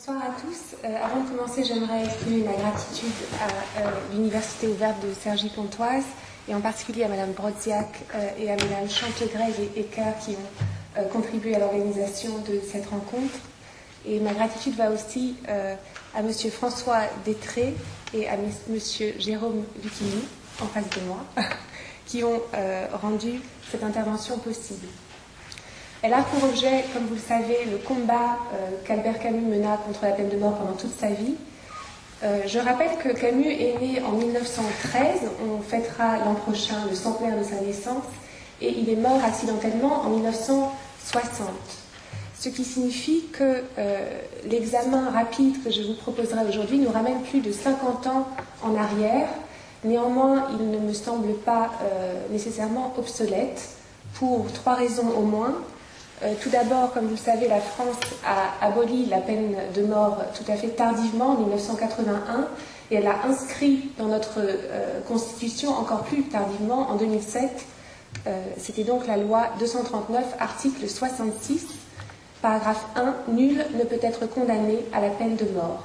Bonsoir à tous. Euh, avant de commencer, j'aimerais exprimer ma gratitude à euh, l'Université ouverte de Cergy-Pontoise et en particulier à Madame Brodziak euh, et à Madame Chantegrève et Ecker qui ont contribué à l'organisation de cette rencontre. Et ma gratitude va aussi à Monsieur François Détré et à Monsieur Jérôme Lucchini, en face de moi, qui ont rendu cette intervention possible. Elle a pour objet, comme vous le savez, le combat euh, qu'Albert Camus mena contre la peine de mort pendant toute sa vie. Euh, je rappelle que Camus est né en 1913, on fêtera l'an prochain le centenaire de sa naissance, et il est mort accidentellement en 1960. Ce qui signifie que euh, l'examen rapide que je vous proposerai aujourd'hui nous ramène plus de 50 ans en arrière. Néanmoins, il ne me semble pas nécessairement obsolète pour trois raisons au moins. Euh, tout d'abord, comme vous le savez, la France a aboli la peine de mort tout à fait tardivement, en 1981, et elle l'a inscrit dans notre euh, Constitution encore plus tardivement, en 2007. Euh, c'était donc la loi 239, article 66, paragraphe 1, Nul ne peut être condamné à la peine de mort.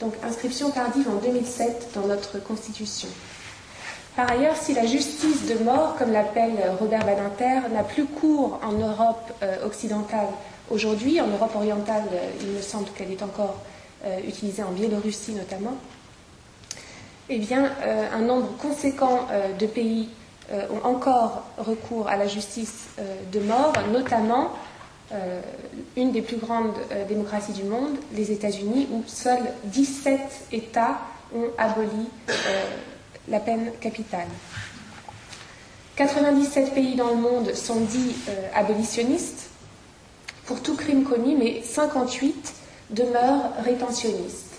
Donc inscription tardive en 2007 dans notre Constitution. Par ailleurs, si la justice de mort, comme l'appelle Robert Badinter, n'a plus cours en Europe euh, occidentale aujourd'hui, en Europe orientale, euh, il me semble qu'elle est encore euh, utilisée en Biélorussie notamment, eh bien, un nombre conséquent de pays ont encore recours à la justice de mort, notamment une des plus grandes démocraties du monde, les États-Unis, où seuls 17 États ont aboli la peine capitale. 97 pays dans le monde sont dits euh, abolitionnistes pour tout crime connu, mais 58 demeurent rétentionnistes.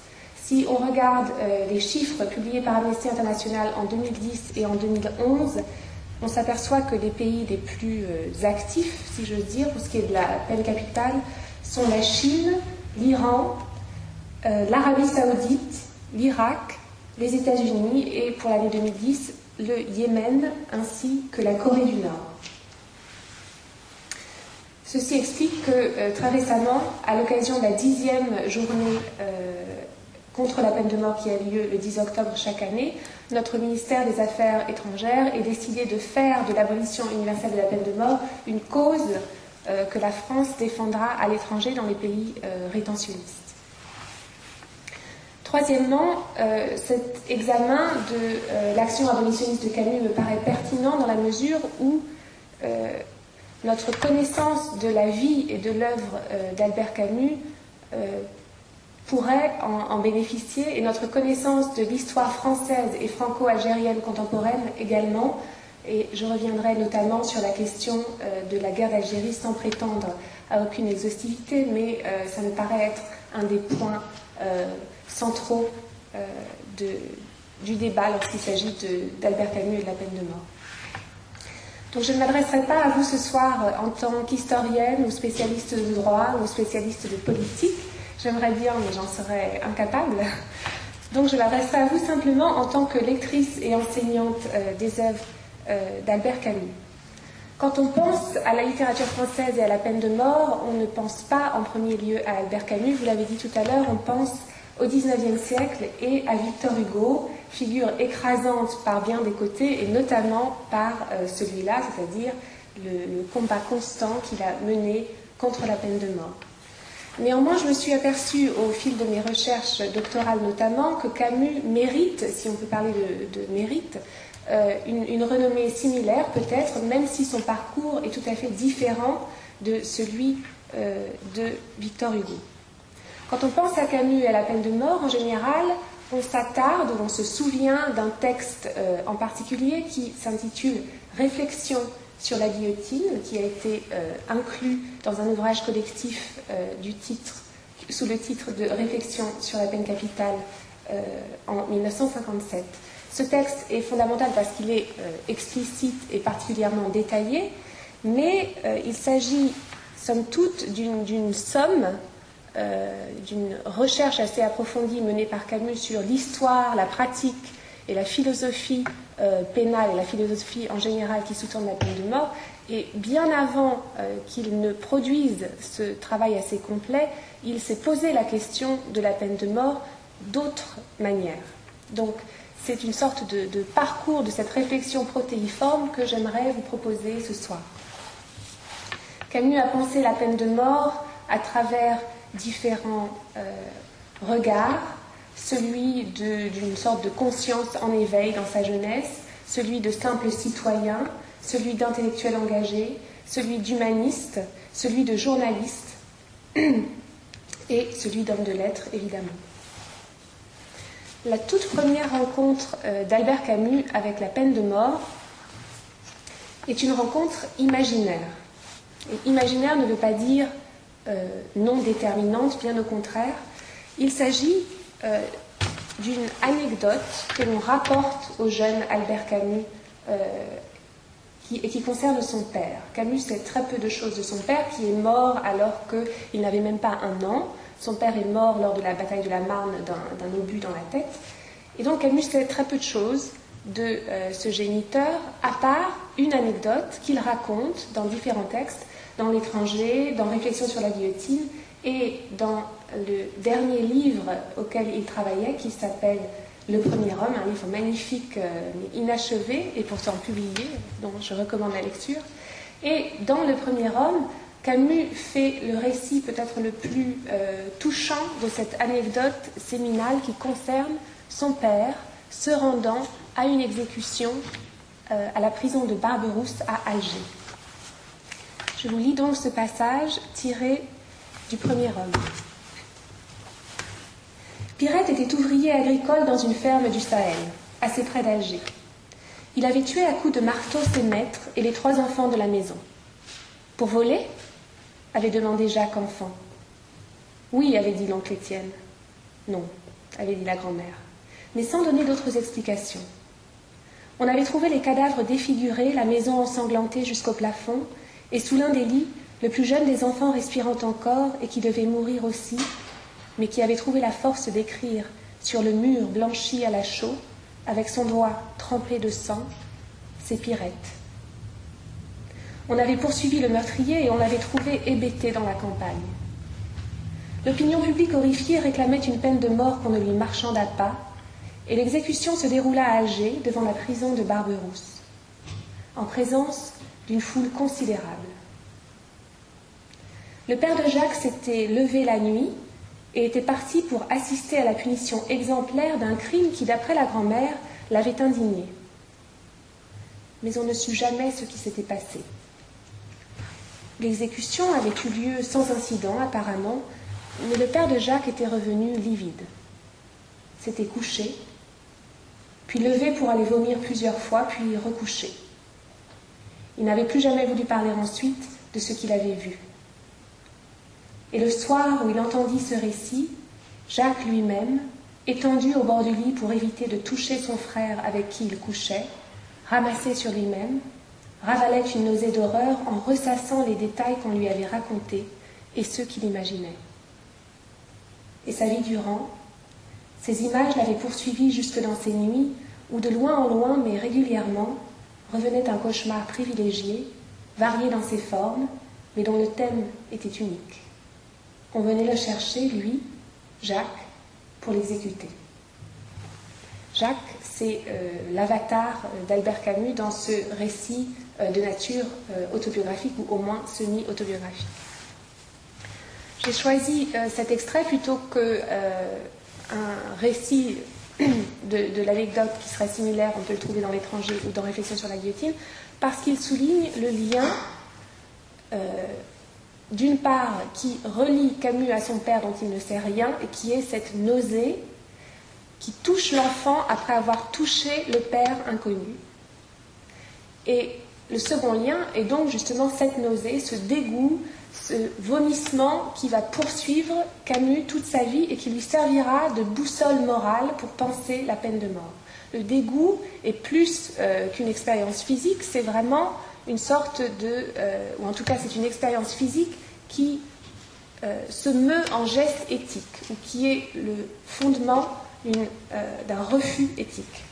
Si on regarde euh, les chiffres publiés par Amnesty International en 2010 et en 2011, on s'aperçoit que les pays les plus euh, actifs, si j'ose dire, pour ce qui est de la peine capitale, sont la Chine, l'Iran, l'Arabie saoudite, l'Irak, les États-Unis et pour l'année 2010 le Yémen ainsi que la Corée du Nord. Ceci explique que euh, très récemment, à l'occasion de la dixième journée euh, contre la peine de mort qui a lieu le 10 octobre chaque année, notre ministère des Affaires étrangères ait décidé de faire de l'abolition universelle de la peine de mort une cause euh, que la France défendra à l'étranger dans les pays rétentionnistes. Troisièmement, euh, cet examen de euh, l'action abolitionniste de Camus me paraît pertinent dans la mesure où euh, notre connaissance de la vie et de l'œuvre d'Albert Camus pourrait en, en, bénéficier et notre connaissance de l'histoire française et franco-algérienne contemporaine également. Et je reviendrai notamment sur la question de la guerre d'Algérie sans prétendre à aucune exhaustivité, mais ça me paraît être un des points centraux euh, du débat lorsqu'il s'agit d'Albert Camus et de la peine de mort. Donc je ne m'adresserai pas à vous ce soir euh, en tant qu'historienne ou spécialiste de droit ou spécialiste de politique. J'aimerais bien, mais j'en serais incapable. Donc je m'adresserai à vous simplement en tant que lectrice et enseignante euh, des œuvres d'Albert Camus. Quand on pense à la littérature française et à la peine de mort, on ne pense pas en premier lieu à Albert Camus, vous l'avez dit tout à l'heure, on pense au XIXe siècle et à Victor Hugo, figure écrasante par bien des côtés et notamment par euh, celui-là, c'est-à-dire le, combat constant qu'il a mené contre la peine de mort. Néanmoins, je me suis aperçue au fil de mes recherches doctorales notamment que Camus mérite, si on peut parler de, mérite, euh, une, renommée similaire peut-être, même si son parcours est tout à fait différent de celui euh, de Victor Hugo. Quand on pense à Camus et à la peine de mort, en général, on s'attarde ou on se souvient d'un texte euh, en particulier qui s'intitule Réflexion sur la guillotine, qui a été euh, inclus dans un ouvrage collectif euh, du titre, sous le titre de Réflexion sur la peine capitale en 1957. Ce texte est fondamental parce qu'il est explicite et particulièrement détaillé, mais il s'agit, somme toute, d'une somme d'une recherche assez approfondie menée par Camus sur l'histoire, la pratique et la philosophie euh, pénale et la philosophie en général qui sous-tend la peine de mort. Et bien avant euh, qu'il ne produise ce travail assez complet, il s'est posé la question de la peine de mort d'autres manières. Donc, c'est une sorte de, de, parcours de cette réflexion protéiforme que j'aimerais vous proposer ce soir. Camus a pensé la peine de mort à travers différents euh, regards, celui d'une sorte de conscience en éveil dans sa jeunesse, celui de simple citoyen, celui d'intellectuel engagé, celui d'humaniste, celui de journaliste. Et celui d'homme de lettres, évidemment. La toute première rencontre euh, d'Albert Camus avec la peine de mort est une rencontre imaginaire. Et imaginaire ne veut pas dire non déterminante, bien au contraire. Il s'agit euh, d'une anecdote que l'on rapporte au jeune Albert Camus euh, et qui concerne son père. Camus sait très peu de choses de son père qui est mort alors qu'il n'avait même pas un an. Son père est mort lors de la bataille de la Marne d'un obus dans la tête. Et donc Camus sait très peu de choses de ce géniteur, à part une anecdote qu'il raconte dans différents textes dans l'étranger, dans Réflexion sur la guillotine et dans le dernier livre auquel il travaillait qui s'appelle Le Premier Homme, un livre magnifique euh, mais inachevé et pourtant publié, dont je recommande la lecture. Et dans Le Premier Homme, Camus fait le récit peut-être le plus euh, touchant de cette anecdote séminale qui concerne son père se rendant à une exécution euh, à la prison de Barberousse à Alger. Je vous lis donc ce passage tiré du premier homme. Pirette était ouvrier agricole dans une ferme du Sahel, assez près d'Alger. Il avait tué à coups de marteau ses maîtres et les trois enfants de la maison. Pour voler avait demandé Jacques enfant. Oui, avait dit l'oncle Étienne. Non, avait dit la grand-mère, mais sans donner d'autres explications. On avait trouvé les cadavres défigurés, la maison ensanglantée jusqu'au plafond, et sous l'un des lits, le plus jeune des enfants respirant encore et qui devait mourir aussi, mais qui avait trouvé la force d'écrire sur le mur blanchi à la chaux, avec son doigt trempé de sang, c'est Pirette. On avait poursuivi le meurtrier et on l'avait trouvé hébété dans la campagne. L'opinion publique horrifiée réclamait une peine de mort qu'on ne lui marchanda pas, et l'exécution se déroula à Alger, devant la prison de Barberousse, en présence d'une foule considérable. Le père de Jacques s'était levé la nuit et était parti pour assister à la punition exemplaire d'un crime qui, d'après la grand-mère, l'avait indigné. Mais on ne sut jamais ce qui s'était passé. L'exécution avait eu lieu sans incident, apparemment, mais le père de Jacques était revenu livide. S'était couché, puis levé pour aller vomir plusieurs fois, puis recouché. Il n'avait plus jamais voulu parler ensuite de ce qu'il avait vu. Et le soir où il entendit ce récit, Jacques lui-même, étendu au bord du lit pour éviter de toucher son frère avec qui il couchait, ramassé sur lui-même, ravalait une nausée d'horreur en ressassant les détails qu'on lui avait racontés et ceux qu'il imaginait. Et sa vie durant, ces images l'avaient poursuivi jusque dans ses nuits où, de loin en loin, mais régulièrement, revenait un cauchemar privilégié, varié dans ses formes, mais dont le thème était unique. On venait le chercher, lui, Jacques, pour l'exécuter. Jacques, c'est euh, l'avatar d'Albert Camus dans ce récit euh, de nature euh, autobiographique ou au moins semi-autobiographique. J'ai choisi cet extrait plutôt qu'un récit de, l'anecdote qui serait similaire, on peut le trouver dans l'étranger ou dans Réflexion sur la guillotine, parce qu'il souligne le lien, euh, d'une part, qui relie Camus à son père dont il ne sait rien, et qui est cette nausée qui touche l'enfant après avoir touché le père inconnu. Et le second lien est donc justement cette nausée, ce dégoût, ce vomissement qui va poursuivre Camus toute sa vie et qui lui servira de boussole morale pour penser la peine de mort. Le dégoût est plus euh, qu'une expérience physique, c'est vraiment une sorte de, euh, ou en tout cas c'est une expérience physique qui euh, se meut en geste éthique, ou qui est le fondement d'un refus éthique.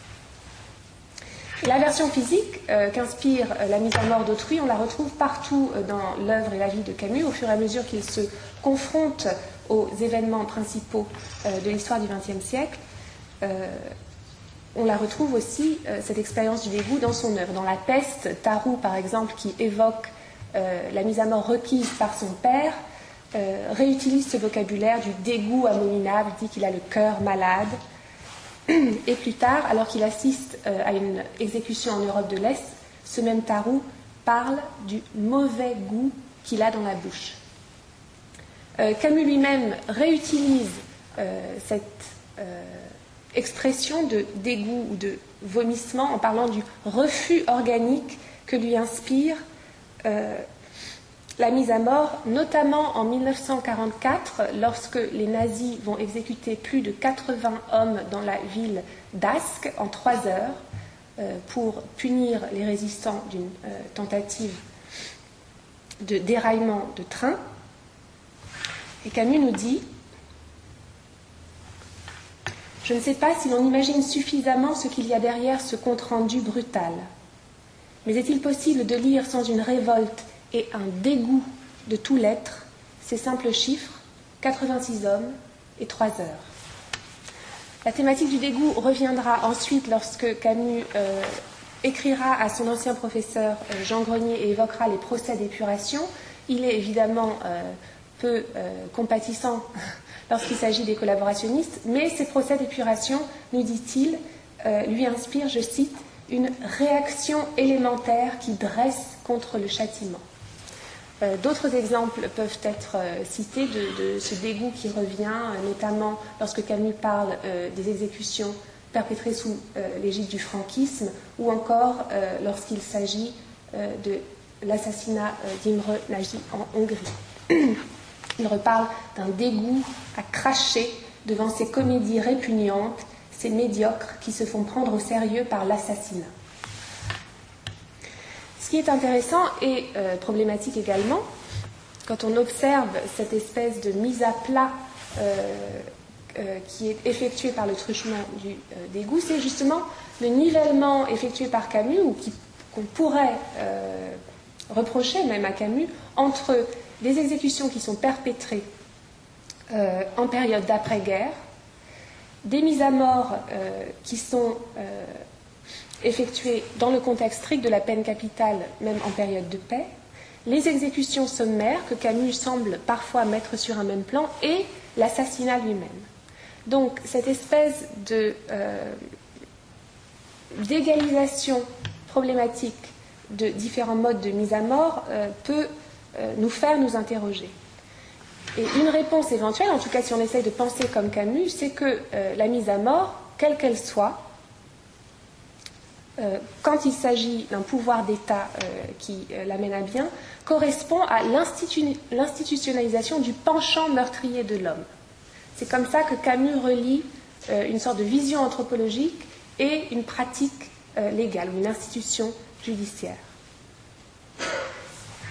La version physique euh, qu'inspire euh, la mise à mort d'autrui, on la retrouve partout euh, dans l'œuvre et la vie de Camus au fur et à mesure qu'il se confronte aux événements principaux de l'histoire du XXe siècle. on la retrouve aussi, cette expérience du dégoût, dans son œuvre. Dans La peste, Tarou, par exemple, qui évoque la mise à mort requise par son père, réutilise ce vocabulaire du dégoût abominable, dit qu'il a le cœur malade. Et plus tard, alors qu'il assiste euh, à une exécution en Europe de l'Est, ce même Tarou parle du mauvais goût qu'il a dans la bouche. Euh, Camus lui-même réutilise euh, cette expression de dégoût ou de vomissement en parlant du refus organique que lui inspire la mise à mort, notamment en 1944, lorsque les nazis vont exécuter plus de 80 hommes dans la ville d'Ask en trois heures euh, pour punir les résistants d'une euh, tentative de déraillement de train. Et Camus nous dit Je ne sais pas si l'on imagine suffisamment ce qu'il y a derrière ce compte-rendu brutal. Mais est-il possible de lire sans une révolte et un dégoût de tout l'être, ces simples chiffres, 86 hommes et 3 heures. La thématique du dégoût reviendra ensuite lorsque Camus euh, écrira à son ancien professeur euh, Jean Grenier et évoquera les procès d'épuration. Il est évidemment euh, peu compatissant lorsqu'il s'agit des collaborationnistes, mais ces procès d'épuration, nous dit-il, lui inspirent, je cite, une réaction élémentaire qui dresse contre le châtiment. Euh, d'autres exemples peuvent être euh, cités de, ce dégoût qui revient, euh, notamment lorsque Camus parle des exécutions perpétrées sous l'égide du franquisme, ou encore lorsqu'il s'agit de l'assassinat d'Imre Nagy en Hongrie. Il reparle d'un dégoût à cracher devant ces comédies répugnantes, ces médiocres qui se font prendre au sérieux par l'assassinat. Ce qui est intéressant et euh, problématique également, quand on observe cette espèce de mise à plat euh, euh, qui est effectuée par le truchement du dégoût, c'est justement le nivellement effectué par Camus, ou qu'on pourrait reprocher même à Camus, entre les exécutions qui sont perpétrées en période d'après-guerre, des mises à mort qui sont effectuées dans le contexte strict de la peine capitale, même en période de paix, les exécutions sommaires que Camus semble parfois mettre sur un même plan et l'assassinat lui-même. Donc cette espèce euh, d'égalisation problématique de différents modes de mise à mort euh, peut euh, nous faire nous interroger. Et une réponse éventuelle, en tout cas si on essaye de penser comme Camus, c'est que la mise à mort, quelle qu'elle soit, quand il s'agit d'un pouvoir d'État euh, qui euh, l'amène à bien, correspond à l'institutionnalisation du penchant meurtrier de l'homme. C'est comme ça que Camus relie une sorte de vision anthropologique et une pratique légale, ou une institution judiciaire.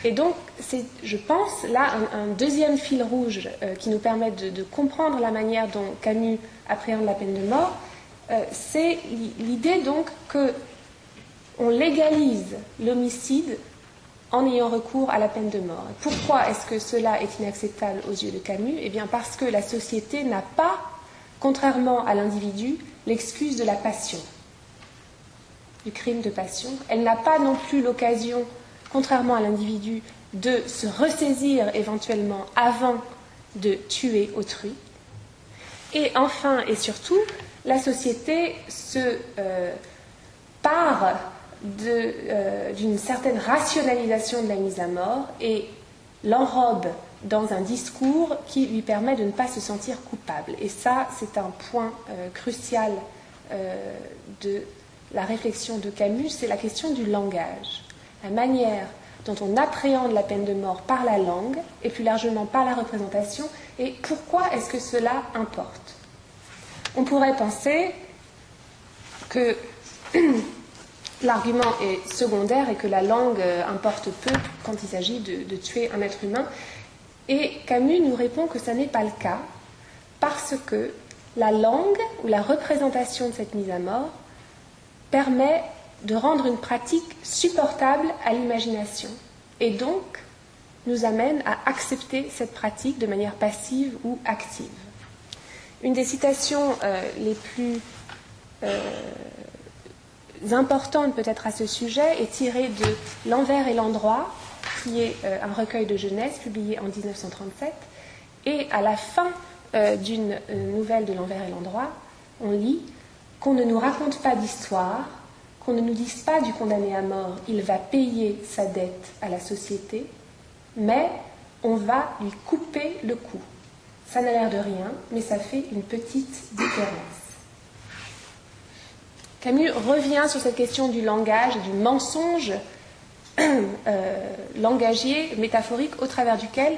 Et donc, c'est, je pense, là, un, deuxième fil rouge qui nous permet de, comprendre la manière dont Camus appréhende la peine de mort, c'est l'idée donc que on légalise l'homicide en ayant recours à la peine de mort. Pourquoi est-ce que cela est inacceptable aux yeux de Camus? Eh bien parce que la société n'a pas, contrairement à l'individu, l'excuse de la passion, du crime de passion. Elle n'a pas non plus l'occasion, contrairement à l'individu, de se ressaisir éventuellement avant de tuer autrui. Et enfin et surtout, la société se euh, part euh, d'une certaine rationalisation de la mise à mort et l'enrobe dans un discours qui lui permet de ne pas se sentir coupable. Et ça, c'est un point euh, crucial euh, de la réflexion de Camus, c'est la question du langage. La manière dont on appréhende la peine de mort par la langue et plus largement par la représentation, et pourquoi est-ce que cela importe? On pourrait penser que l'argument est secondaire et que la langue euh, importe peu quand il s'agit de, tuer un être humain. Et Camus nous répond que ça n'est pas le cas parce que la langue ou la représentation de cette mise à mort permet de rendre une pratique supportable à l'imagination et donc nous amène à accepter cette pratique de manière passive ou active. Une des citations euh, les plus euh, importantes peut-être à ce sujet est tirée de L'envers et l'endroit, qui est euh, un recueil de jeunesse publié en 1937. Et à la fin d'une nouvelle de L'envers et l'endroit, on lit qu'on ne nous raconte pas d'histoire, qu'on ne nous dise pas du condamné à mort, il va payer sa dette à la société, mais on va lui couper le cou. Ça n'a l'air de rien, mais ça fait une petite différence. Camus revient sur cette question du langage et du mensonge euh, langagier, métaphorique, au travers duquel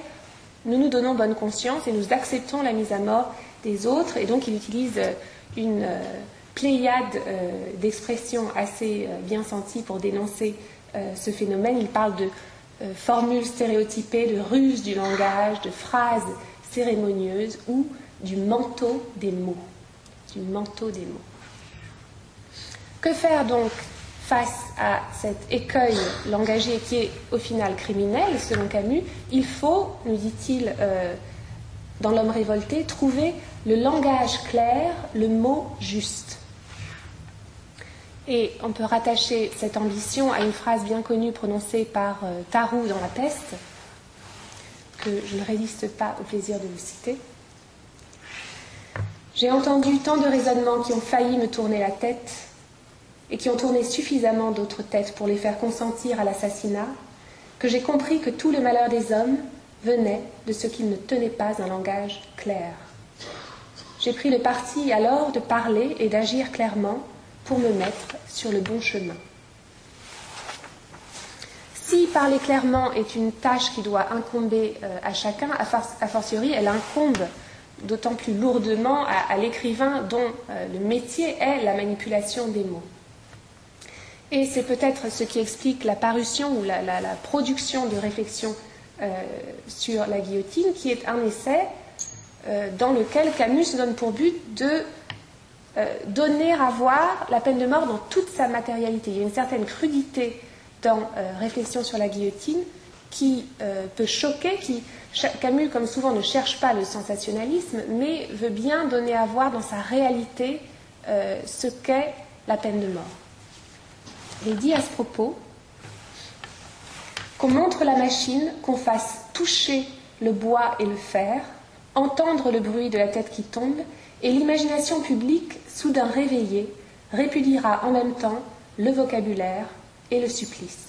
nous nous donnons bonne conscience et nous acceptons la mise à mort des autres. Et donc il utilise une euh, pléiade euh, d'expressions assez bien senties pour dénoncer ce phénomène. Il parle de formules stéréotypées, de ruses du langage, de phrases cérémonieuses ou du manteau des mots. Du manteau des mots. Que faire donc face à cet écueil langagier qui est au final criminel, selon Camus? Il faut, nous dit-il euh, dans L'homme révolté, trouver le langage clair, le mot juste. Et on peut rattacher cette ambition à une phrase bien connue prononcée par euh, Tarou dans La Peste, que je ne résiste pas au plaisir de vous citer. J'ai entendu tant de raisonnements qui ont failli me tourner la tête et qui ont tourné suffisamment d'autres têtes pour les faire consentir à l'assassinat, que j'ai compris que tout le malheur des hommes venait de ce qu'ils ne tenaient pas un langage clair. J'ai pris le parti alors de parler et d'agir clairement pour me mettre sur le bon chemin. Si parler clairement est une tâche qui doit incomber euh, à chacun, a fortiori, elle incombe d'autant plus lourdement à, l'écrivain dont euh, le métier est la manipulation des mots. Et c'est peut-être ce qui explique la parution ou la, production de réflexions euh, sur la guillotine, qui est un essai dans lequel Camus donne pour but de donner à voir la peine de mort dans toute sa matérialité. Il y a une certaine crudité dans euh, Réflexion sur la guillotine qui euh, peut choquer, qui, Camus, comme souvent, ne cherche pas le sensationnalisme, mais veut bien donner à voir dans sa réalité euh, ce qu'est la peine de mort. Il dit à ce propos qu'on montre la machine, qu'on fasse toucher le bois et le fer, entendre le bruit de la tête qui tombe, et l'imagination publique, soudain réveillée, répudiera en même temps le vocabulaire, et le supplice.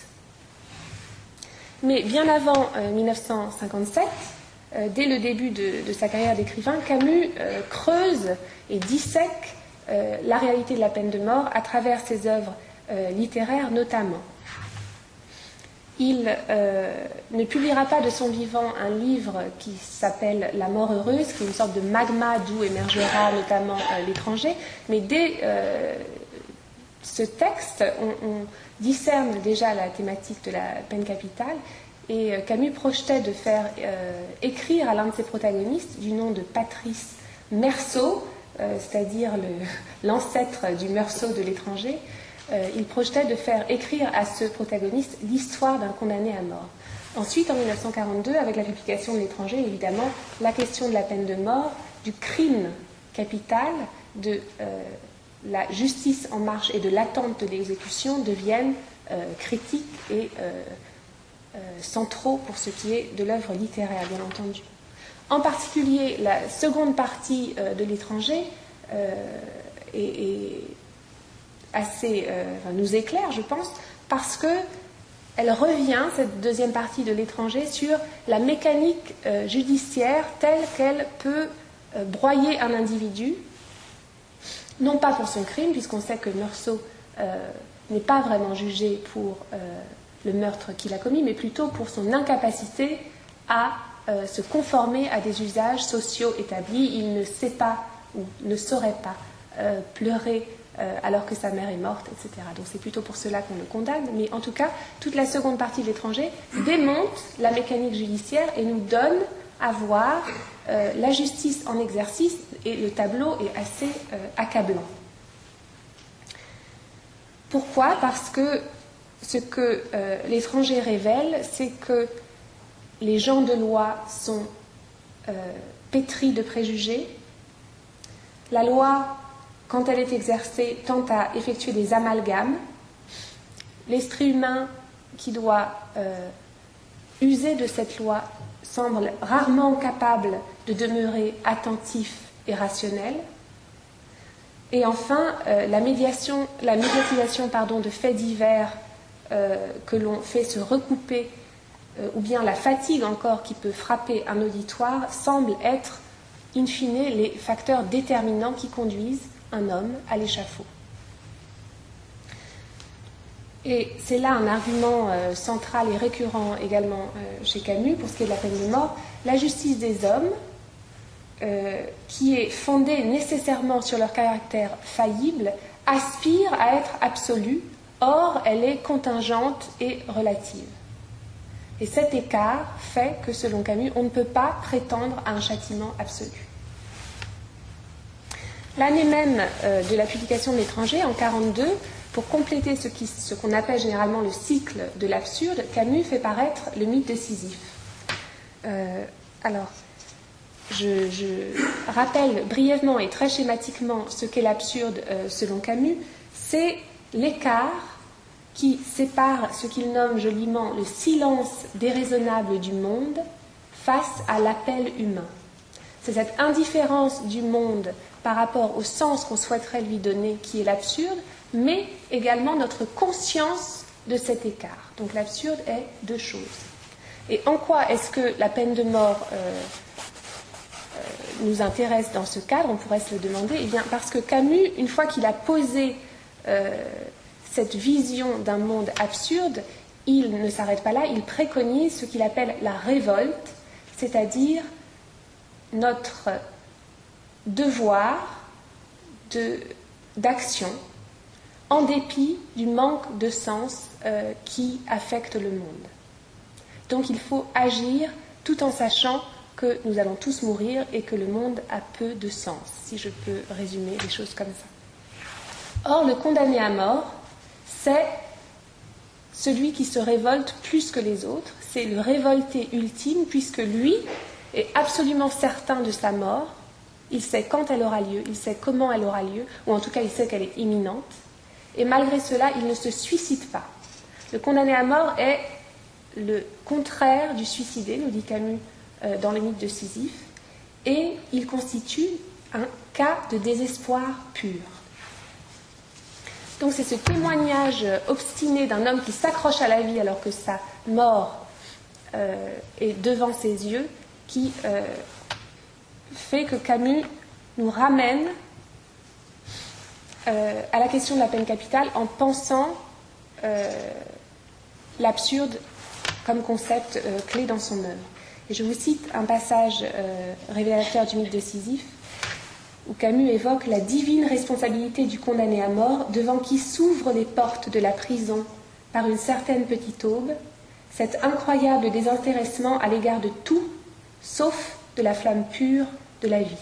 Mais bien avant 1957, euh, euh, dès le début de, sa carrière d'écrivain, Camus euh, creuse et dissèque la réalité de la peine de mort à travers ses œuvres littéraires notamment. Il ne publiera pas de son vivant un livre qui s'appelle La mort heureuse, qui est une sorte de magma d'où émergera notamment l'étranger, mais dès ce texte, on discerne déjà la thématique de la peine capitale. Et euh, Camus projetait de faire euh, écrire à l'un de ses protagonistes, du nom de Patrice Merceau, euh, c'est-à-dire l'ancêtre du Meursault de l'étranger, il projetait de faire écrire à ce protagoniste l'histoire d'un condamné à mort. Ensuite, en 1942, avec la publication de l'étranger, évidemment, la question de la peine de mort, du crime capital, de la justice en marche et de l'attente de l'exécution deviennent euh, critiques et euh, euh, centraux pour ce qui est de l'œuvre littéraire, bien entendu. En particulier, la seconde partie de l'étranger est, assez, nous éclaire, je pense, parce que elle revient, cette deuxième partie de l'étranger, sur la mécanique judiciaire telle qu'elle peut broyer un individu non pas pour son crime, puisqu'on sait que Meursault euh, n'est pas vraiment jugé pour euh, le meurtre qu'il a commis, mais plutôt pour son incapacité à euh, se conformer à des usages sociaux établis. Il ne sait pas ou ne saurait pas pleurer alors que sa mère est morte, etc. Donc c'est plutôt pour cela qu'on le condamne. Mais en tout cas, toute la seconde partie de l'étranger démonte la mécanique judiciaire et nous donne à voir la justice en exercice et le tableau est assez euh, accablant. Pourquoi? Parce que ce que euh, l'étranger révèle, c'est que les gens de loi sont euh, pétris de préjugés. La loi, quand elle est exercée, tend à effectuer des amalgames. L'esprit humain qui doit euh, user de cette loi semble rarement capable de demeurer attentif et rationnel. Et enfin, la, médiation, la médiatisation pardon, de faits divers euh, que l'on fait se recouper, euh, ou bien la fatigue encore qui peut frapper un auditoire, semble être, in fine, les facteurs déterminants qui conduisent un homme à l'échafaud. Et c'est là un argument euh, central et récurrent également chez Camus pour ce qui est de la peine de mort. La justice des hommes, qui est fondée nécessairement sur leur caractère faillible, aspire à être absolue Or, elle est contingente et relative. Et cet écart fait que, selon Camus, on ne peut pas prétendre à un châtiment absolu. L'année même euh, de la publication de l'étranger, en 1942, pour compléter ce qu'on appelle généralement le cycle de l'absurde, Camus fait paraître le mythe de Sisyphe. Euh, alors, je, rappelle brièvement et très schématiquement ce qu'est l'absurde euh, selon Camus. C'est l'écart qui sépare ce qu'il nomme joliment le silence déraisonnable du monde face à l'appel humain. C'est cette indifférence du monde par rapport au sens qu'on souhaiterait lui donner qui est l'absurde, mais également notre conscience de cet écart. Donc l'absurde est deux choses. Et en quoi est-ce que la peine de mort euh, euh, nous intéresse dans ce cadre? On pourrait se le demander. Eh bien, parce que Camus, une fois qu'il a posé euh, cette vision d'un monde absurde, il ne s'arrête pas là, il préconise ce qu'il appelle la révolte, c'est-à-dire notre devoir d'action en dépit du manque de sens euh, qui affecte le monde. Donc il faut agir tout en sachant que nous allons tous mourir et que le monde a peu de sens, si je peux résumer les choses comme ça. Or, le condamné à mort, c'est celui qui se révolte plus que les autres, c'est le révolté ultime, puisque lui est absolument certain de sa mort, il sait quand elle aura lieu, il sait comment elle aura lieu, ou en tout cas il sait qu'elle est imminente, et malgré cela, il ne se suicide pas. Le condamné à mort est le contraire du suicidé, nous dit Camus euh, dans les mythes de Sisyphe, et il constitue un cas de désespoir pur. Donc c'est ce témoignage obstiné d'un homme qui s'accroche à la vie alors que sa mort euh, est devant ses yeux qui euh, fait que Camus nous ramène euh, à la question de la peine capitale en pensant l'absurde comme concept clé dans son œuvre. Et je vous cite un passage révélateur du mythe de Sisyphe où Camus évoque la divine responsabilité du condamné à mort devant qui s'ouvrent les portes de la prison par une certaine petite aube, cet incroyable désintéressement à l'égard de tout, sauf de la flamme pure de la vie.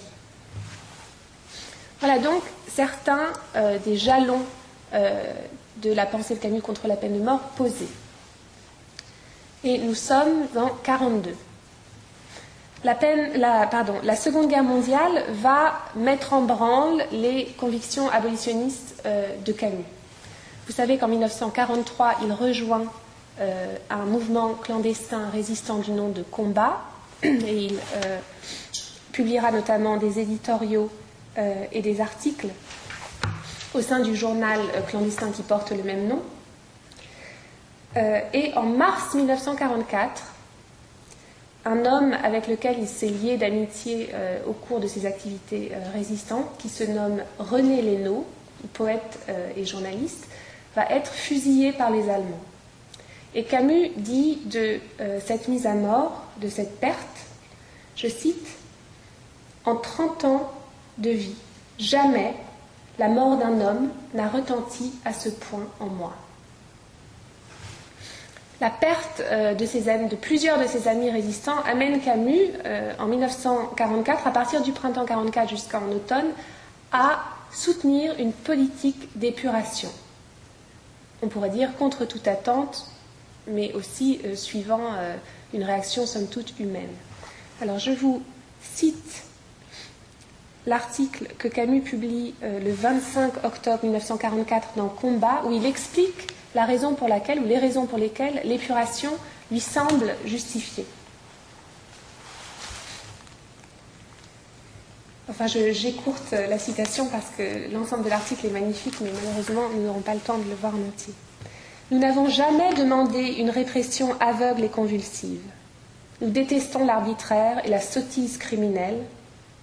Voilà donc certains euh, des jalons euh, de la pensée de Camus contre la peine de mort posés. Et nous sommes en 42 la, Seconde Guerre mondiale va mettre en branle les convictions abolitionnistes euh, de Camus. Vous savez qu'en 1943, il rejoint un mouvement clandestin résistant du nom de Combat il euh, publiera notamment des éditoriaux et des articles au sein du journal clandestin qui porte le même nom. et en mars 1944, un homme avec lequel il s'est lié d'amitié euh, au cours de ses activités euh, résistantes, qui se nomme René Lénaud, poète euh, et journaliste, va être fusillé par les Allemands. Et Camus dit de cette mise à mort, de cette perte, je cite, En 30 ans de vie, jamais la mort d'un homme n'a retenti à ce point en moi. La perte euh, de, plusieurs de ses amis résistants amène Camus, euh, en 1944, à partir du printemps 44 jusqu'en automne, à soutenir une politique d'épuration. on pourrait dire contre toute attente, mais aussi suivant une réaction somme toute humaine. Alors je vous cite l'article que Camus publie le 25 octobre 1944 dans Combat, où il explique la raison pour laquelle, ou les raisons pour lesquelles l'épuration lui semble justifiée. Enfin, j'écourte la citation parce que l'ensemble de l'article est magnifique, mais malheureusement, nous n'aurons pas le temps de le voir en entier. Nous n'avons jamais demandé une répression aveugle et convulsive. Nous détestons l'arbitraire et la sottise criminelle.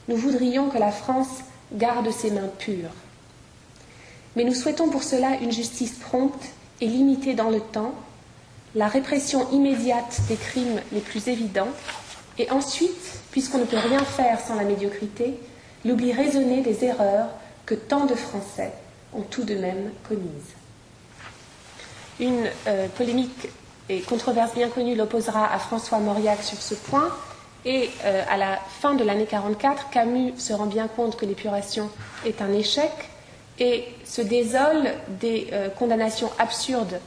Nous voudrions que la France garde ses mains pures. Mais nous souhaitons pour cela une justice prompte et limitée dans le temps, la répression immédiate des crimes les plus évidents, et ensuite, puisqu'on ne peut rien faire sans la médiocrité, l'oubli raisonné des erreurs que tant de Français ont tout de même commises. Une euh, polémique et controverse bien connue l'opposera à François Mauriac sur ce point, et euh, à la fin de l'année 44, Camus se rend bien compte que l'épuration est un échec et se désole des euh, condamnations absurdes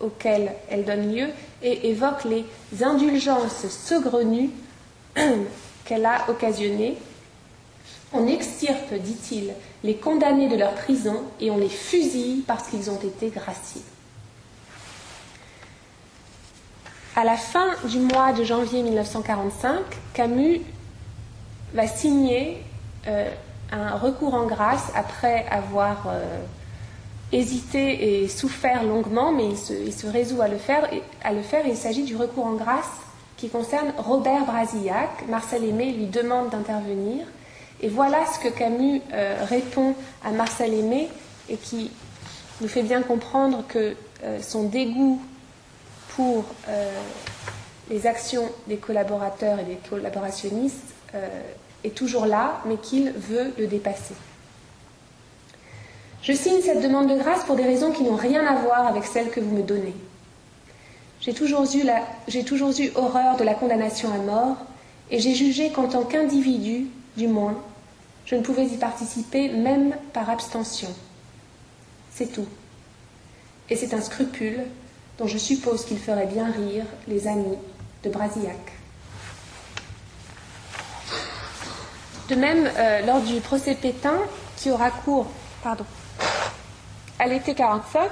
auxquelles elle donne lieu et évoque les indulgences saugrenues qu'elle a occasionnées on extirpe, dit-il, les condamnés de leur prison et on les fusille parce qu'ils ont été graciés. À la fin du mois de janvier 1945, Camus va signer euh, un recours en grâce après avoir euh, hésité et souffert longuement, mais il se, résout à le faire. Il s'agit du recours en grâce qui concerne Robert Brasillac. Marcel Aimé lui demande d'intervenir et voilà ce que Camus euh, répond à Marcel Aimé et qui nous fait bien comprendre que son dégoût pour euh, les actions des collaborateurs et des collaborationnistes est toujours là, mais qu'il veut le dépasser. Je signe cette demande de grâce pour des raisons qui n'ont rien à voir avec celles que vous me donnez. J'ai toujours, toujours eu horreur de la condamnation à mort et j'ai jugé qu'en tant qu'individu, du moins, je ne pouvais y participer même par abstention. C'est tout. Et c'est un scrupule dont je suppose qu'il ferait bien rire les amis de Brasillac. De même, euh, lors du procès Pétain, qui aura cours à l'été 45,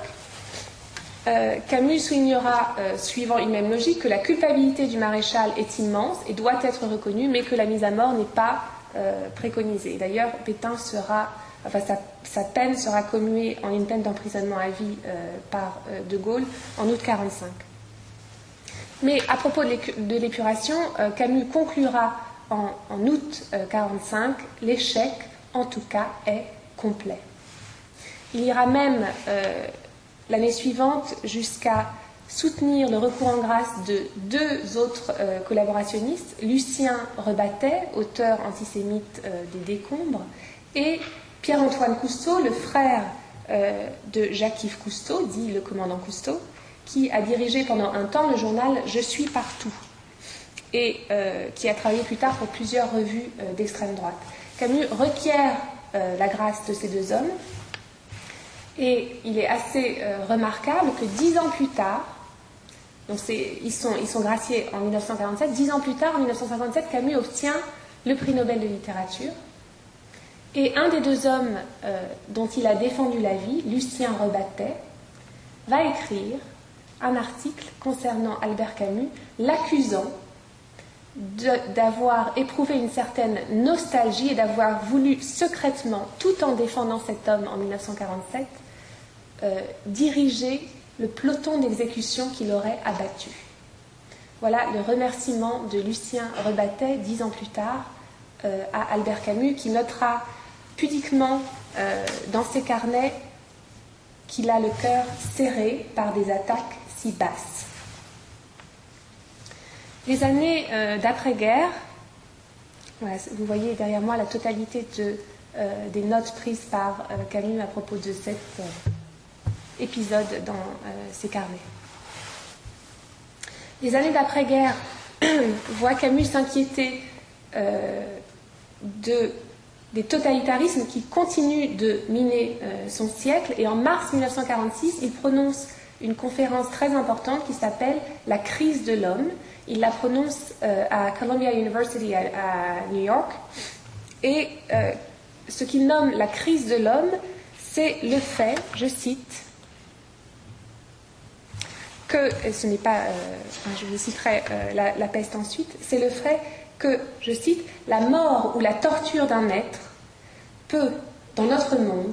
euh, Camus soulignera, euh, suivant une même logique, que la culpabilité du maréchal est immense et doit être reconnue, mais que la mise à mort n'est pas euh, préconisé. D'ailleurs, Pétain sera, enfin, sa, peine sera commuée en une peine d'emprisonnement à vie euh, par euh, De Gaulle en août 45. Mais à propos de l'épuration, Camus conclura en, août 45 l'échec, en tout cas, est complet. Il ira même l'année suivante jusqu'à soutenir le recours en grâce de deux autres euh, collaborationnistes, Lucien Rebattet, auteur antisémite euh, des Décombres, et Pierre-Antoine Cousteau, le frère euh, de Jacques-Yves Cousteau, dit le commandant Cousteau, qui a dirigé pendant un temps le journal Je suis partout et qui a travaillé plus tard pour plusieurs revues d'extrême droite. Camus requiert la grâce de ces deux hommes et il est assez remarquable que dix ans plus tard, donc ils sont, ils sont graciés en 1947. Dix ans plus tard, en 1957, Camus obtient le prix Nobel de littérature. Et un des deux hommes euh, dont il a défendu la vie, Lucien Rebattet, va écrire un article concernant Albert Camus, l'accusant d'avoir éprouvé une certaine nostalgie et d'avoir voulu secrètement, tout en défendant cet homme en 1947, euh, diriger le peloton d'exécution qu'il aurait abattu. Voilà le remerciement de Lucien Rebattet dix ans plus tard euh, à Albert Camus, qui notera euh, dans ses carnets qu'il a le cœur serré par des attaques si basses. Les années euh, d'après-guerre, vous voyez derrière moi la totalité des notes prises par Camus à propos de cette épisode dans ses euh, carnets. Les années d'après-guerre voient Camus s'inquiéter euh, de des totalitarismes qui continuent de miner son siècle. Et en mars 1946, il prononce une conférence très importante qui s'appelle La crise de l'homme. Il la prononce à Columbia University à, New York. Et ce qu'il nomme la crise de l'homme, c'est le fait, je cite, que, ce n'est pas, euh, je vous citerai euh, la, peste ensuite, c'est le fait que, je cite, la mort ou la torture d'un être peut, dans notre monde,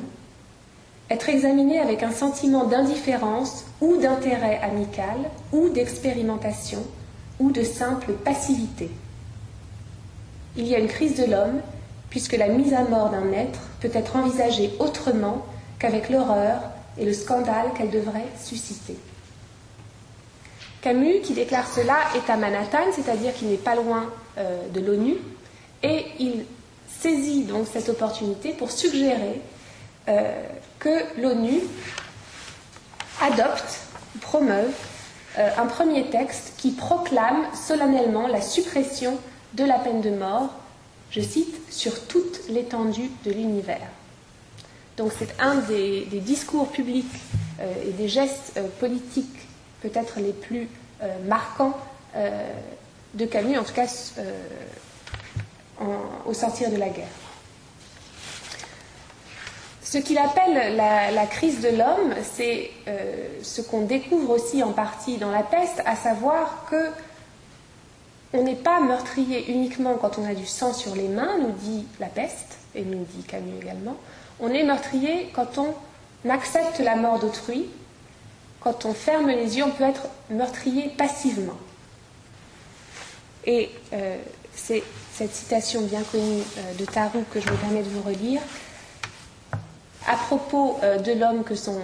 être examinée avec un sentiment d'indifférence ou d'intérêt amical ou d'expérimentation ou de simple passivité. Il y a une crise de l'homme puisque la mise à mort d'un être peut être envisagée autrement qu'avec l'horreur et le scandale qu'elle devrait susciter. Camus, qui déclare cela, est à Manhattan, c'est-à-dire qu'il n'est pas loin euh, de l'ONU, et il saisit donc cette opportunité pour suggérer euh, que l'ONU adopte, promeuve euh, un premier texte qui proclame solennellement la suppression de la peine de mort, je cite, sur toute l'étendue de l'univers. Donc c'est un des, discours publics et des gestes politiques peut-être les plus euh, marquants euh, de Camus, en tout cas euh, au sortir de la guerre. Ce qu'il appelle la, crise de l'homme, c'est ce qu'on découvre aussi en partie dans la peste, à savoir que on n'est pas meurtrier uniquement quand on a du sang sur les mains, nous dit la peste, et nous dit Camus également. On est meurtrier quand on accepte la mort d'autrui, quand on ferme les yeux, on peut être meurtrier passivement. Et euh, c'est cette citation bien connue euh, de Tarou que je me permets de vous relire. À propos euh, de l'homme que son,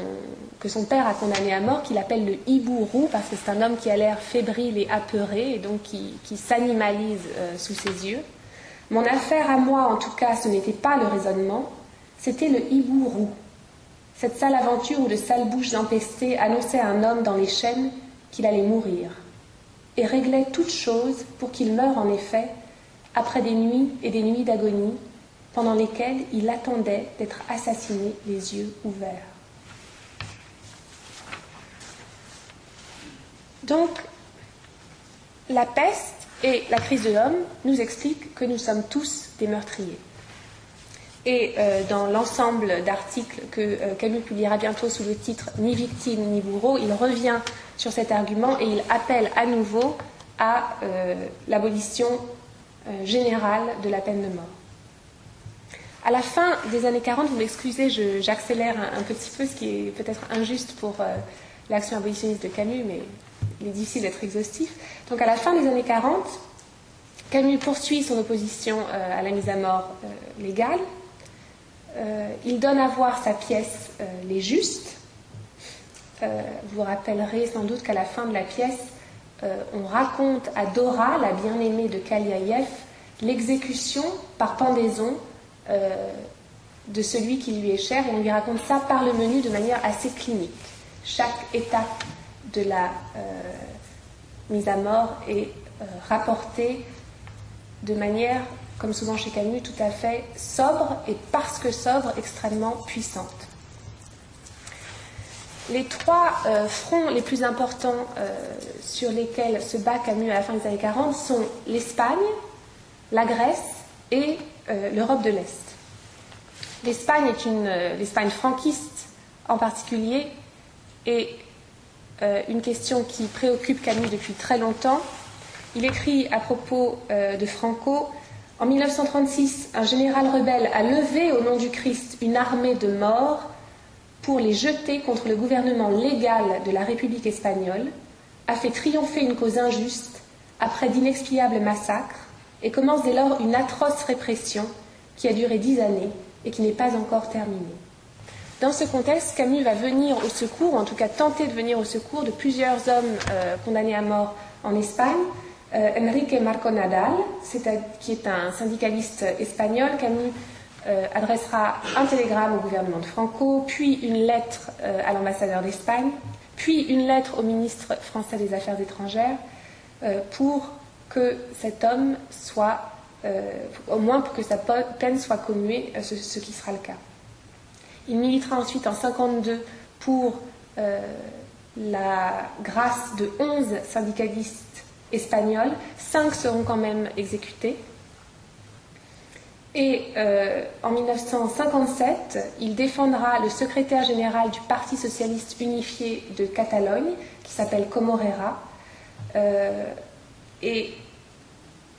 père a condamné à mort, qu'il appelle le hibourou, parce que c'est un homme qui a l'air fébrile et apeuré, et donc qui, qui s'animalise sous ses yeux. Mon affaire à moi, en tout cas, ce n'était pas le raisonnement, c'était le hibourou. Cette sale aventure où de sales bouches empestées annonçaient à un homme dans les chaînes qu'il allait mourir, et réglait toutes choses pour qu'il meure en effet, après des nuits et des nuits d'agonie, pendant lesquelles il attendait d'être assassiné les yeux ouverts. Donc, la peste et la crise de l'homme nous expliquent que nous sommes tous des meurtriers. Et euh, dans l'ensemble d'articles que euh, Camus publiera bientôt sous le titre Ni victime ni bourreau, il revient sur cet argument et il appelle à nouveau à euh, l'abolition générale de la peine de mort. À la fin des années 40, vous m'excusez, j'accélère un, petit peu, ce qui est peut-être injuste pour l'action abolitionniste de Camus, mais il est difficile d'être exhaustif. Donc à la fin des années 40, Camus poursuit son opposition à la mise à mort légale, euh, il donne à voir sa pièce euh, Les Justes. Euh, vous vous rappellerez sans doute qu'à la fin de la pièce, on raconte à Dora, la bien-aimée de Kaliaïev, l'exécution par pendaison de celui qui lui est cher, et on lui raconte ça par le menu de manière assez clinique. Chaque étape de la mise à mort est rapportée de manière comme souvent chez Camus, tout à fait sobre et parce que sobre, extrêmement puissante. Les trois euh, fronts les plus importants euh, sur lesquels se bat Camus à la fin des années 40 sont l'Espagne, la Grèce et euh, l'Europe de l'Est. L'Espagne est une l'Espagne franquiste en particulier est une question qui préoccupe Camus depuis très longtemps. Il écrit à propos de Franco en 1936, un général rebelle a levé au nom du Christ une armée de morts pour les jeter contre le gouvernement légal de la République espagnole, a fait triompher une cause injuste après d'inexpiables massacres et commence dès lors une atroce répression qui a duré dix années et qui n'est pas encore terminée. Dans ce contexte, Camus va venir au secours, ou en tout cas tenter de venir au secours de plusieurs hommes euh, condamnés à mort en Espagne, euh, Enrique Marco Nadal, qui est un syndicaliste espagnol. Camus euh, adressera un télégramme au gouvernement de Franco, puis une lettre euh, à l'ambassadeur d'Espagne, puis une lettre au ministre français des Affaires étrangères pour que cet homme soit au moins pour que sa peine soit commuée, ce, ce, qui sera le cas. Il militera ensuite en 52 pour la grâce de 11 syndicalistes Cinq seront quand même exécutés. Et euh, en 1957, il défendra le secrétaire général du Parti socialiste unifié de Catalogne, qui s'appelle Comorera. Euh, et